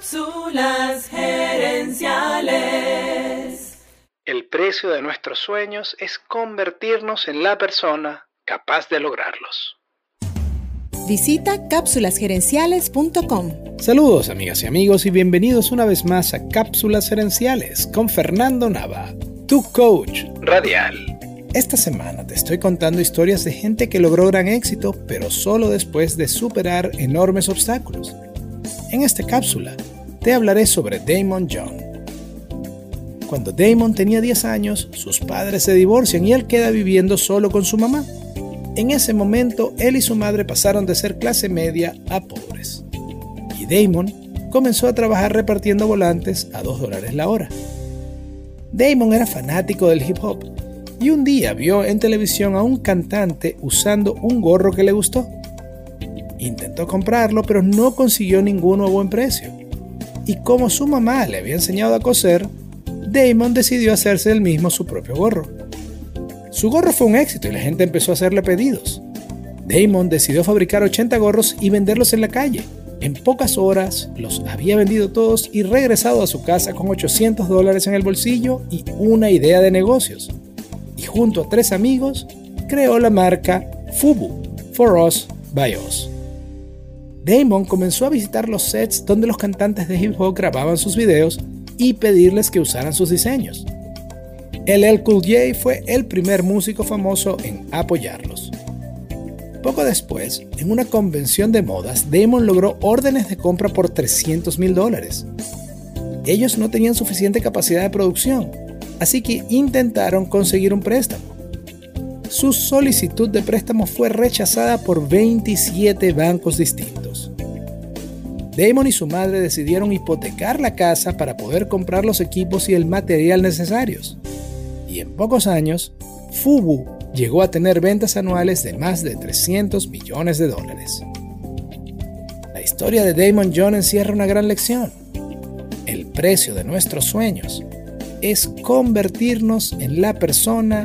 Cápsulas gerenciales. El precio de nuestros sueños es convertirnos en la persona capaz de lograrlos. Visita cápsulasgerenciales.com. Saludos amigas y amigos y bienvenidos una vez más a Cápsulas Gerenciales con Fernando Nava, tu coach radial. Esta semana te estoy contando historias de gente que logró gran éxito, pero solo después de superar enormes obstáculos. En esta cápsula te hablaré sobre Damon John. Cuando Damon tenía 10 años, sus padres se divorcian y él queda viviendo solo con su mamá. En ese momento, él y su madre pasaron de ser clase media a pobres. Y Damon comenzó a trabajar repartiendo volantes a 2 dólares la hora. Damon era fanático del hip hop y un día vio en televisión a un cantante usando un gorro que le gustó. Intentó comprarlo, pero no consiguió ninguno a buen precio. Y como su mamá le había enseñado a coser, Damon decidió hacerse el mismo su propio gorro. Su gorro fue un éxito y la gente empezó a hacerle pedidos. Damon decidió fabricar 80 gorros y venderlos en la calle. En pocas horas los había vendido todos y regresado a su casa con 800 dólares en el bolsillo y una idea de negocios. Y junto a tres amigos, creó la marca Fubu, For Us by Us. Damon comenzó a visitar los sets donde los cantantes de hip hop grababan sus videos y pedirles que usaran sus diseños. LL Cool J fue el primer músico famoso en apoyarlos. Poco después, en una convención de modas, Damon logró órdenes de compra por 300 mil dólares. Ellos no tenían suficiente capacidad de producción, así que intentaron conseguir un préstamo. Su solicitud de préstamo fue rechazada por 27 bancos distintos. Damon y su madre decidieron hipotecar la casa para poder comprar los equipos y el material necesarios. Y en pocos años, Fubu llegó a tener ventas anuales de más de 300 millones de dólares. La historia de Damon John encierra una gran lección. El precio de nuestros sueños es convertirnos en la persona